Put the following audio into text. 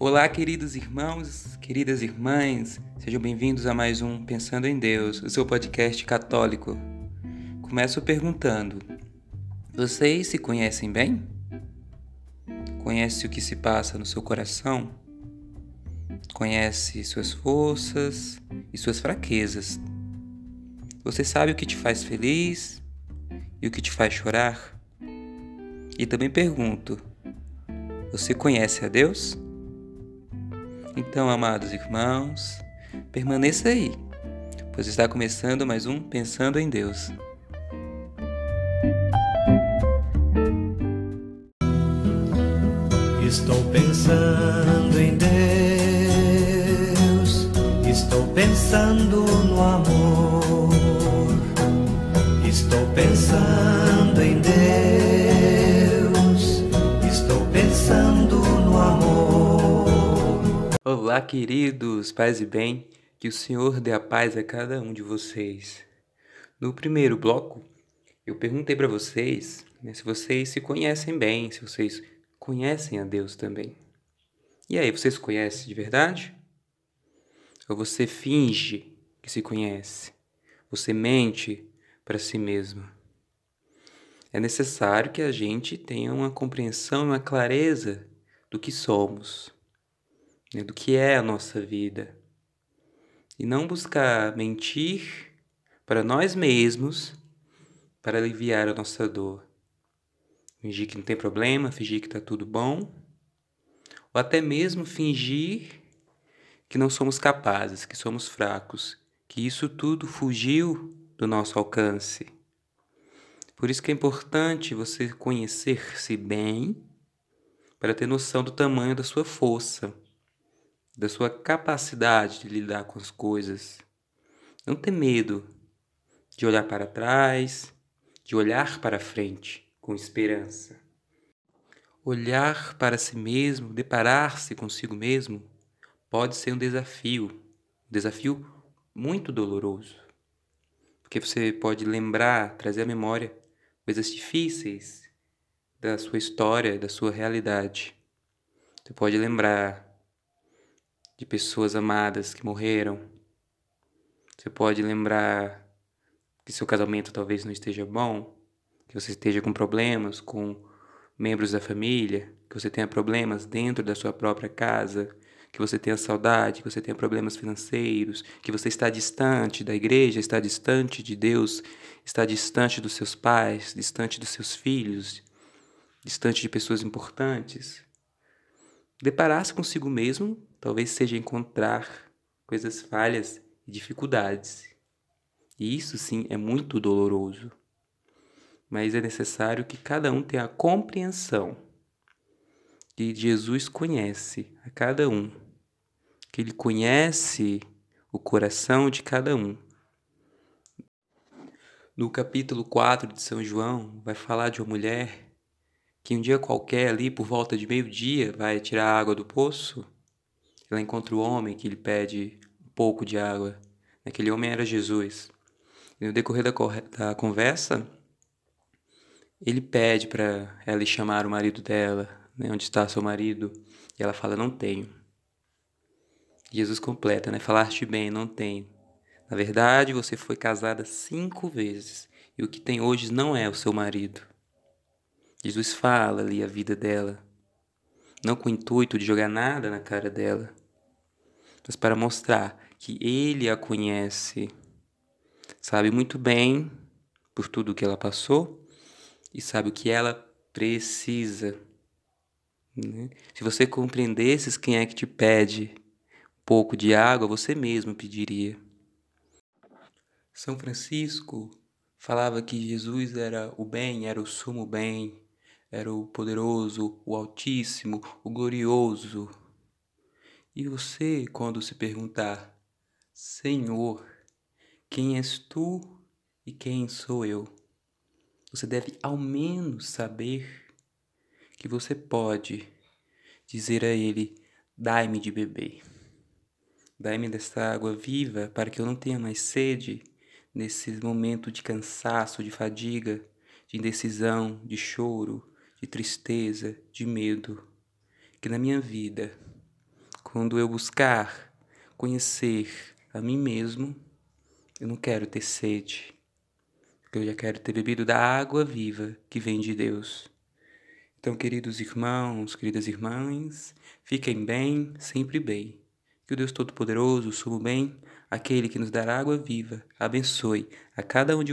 Olá, queridos irmãos, queridas irmãs, sejam bem-vindos a mais um Pensando em Deus, o seu podcast católico. Começo perguntando: vocês se conhecem bem? Conhece o que se passa no seu coração? Conhece suas forças e suas fraquezas? Você sabe o que te faz feliz e o que te faz chorar? E também pergunto: você conhece a Deus? Então, amados irmãos, permaneça aí, pois está começando mais um Pensando em Deus. Estou pensando em Deus, estou pensando no amor, Olá, queridos, paz e bem, que o Senhor dê a paz a cada um de vocês. No primeiro bloco, eu perguntei para vocês né, se vocês se conhecem bem, se vocês conhecem a Deus também. E aí, vocês conhecem de verdade? Ou você finge que se conhece? Você mente para si mesmo? É necessário que a gente tenha uma compreensão, uma clareza do que somos, né, do que é a nossa vida. E não buscar mentir para nós mesmos para aliviar a nossa dor fingir que não tem problema, fingir que está tudo bom, ou até mesmo fingir que não somos capazes, que somos fracos, que isso tudo fugiu do nosso alcance. Por isso que é importante você conhecer-se bem para ter noção do tamanho da sua força, da sua capacidade de lidar com as coisas. Não ter medo de olhar para trás, de olhar para frente com esperança. Olhar para si mesmo, deparar-se consigo mesmo, pode ser um desafio, um desafio muito doloroso. Porque você pode lembrar, trazer à memória coisas difíceis da sua história, da sua realidade. Você pode lembrar de pessoas amadas que morreram. Você pode lembrar que seu casamento talvez não esteja bom, que você esteja com problemas com membros da família, que você tenha problemas dentro da sua própria casa, que você tenha saudade, que você tenha problemas financeiros, que você está distante da igreja, está distante de Deus, está distante dos seus pais, distante dos seus filhos, distante de pessoas importantes. Deparar-se consigo mesmo talvez seja encontrar coisas falhas e dificuldades. E isso sim é muito doloroso mas é necessário que cada um tenha a compreensão que Jesus conhece a cada um, que ele conhece o coração de cada um. No capítulo 4 de São João, vai falar de uma mulher que um dia qualquer ali, por volta de meio-dia, vai tirar a água do poço. Ela encontra o homem que lhe pede um pouco de água. Aquele homem era Jesus. E no decorrer da, da conversa, ele pede para ela chamar o marido dela, né, onde está seu marido, e ela fala: Não tenho. Jesus completa, né? Falaste bem, não tenho. Na verdade, você foi casada cinco vezes e o que tem hoje não é o seu marido. Jesus fala ali a vida dela, não com o intuito de jogar nada na cara dela, mas para mostrar que ele a conhece, sabe muito bem por tudo que ela passou e sabe o que ela precisa. Né? Se você compreendesses quem é que te pede um pouco de água, você mesmo pediria. São Francisco falava que Jesus era o bem, era o sumo bem, era o poderoso, o altíssimo, o glorioso. E você, quando se perguntar, Senhor, quem és tu e quem sou eu? Você deve ao menos saber que você pode dizer a Ele: Dai-me de beber. Dai-me desta água viva para que eu não tenha mais sede nesse momento de cansaço, de fadiga, de indecisão, de choro, de tristeza, de medo. Que na minha vida quando eu buscar conhecer a mim mesmo, eu não quero ter sede, porque eu já quero ter bebido da água viva que vem de Deus. Então, queridos irmãos, queridas irmãs, fiquem bem, sempre bem. Que o Deus Todo-Poderoso, o Sumo Bem, aquele que nos dará água viva, abençoe a cada um de vocês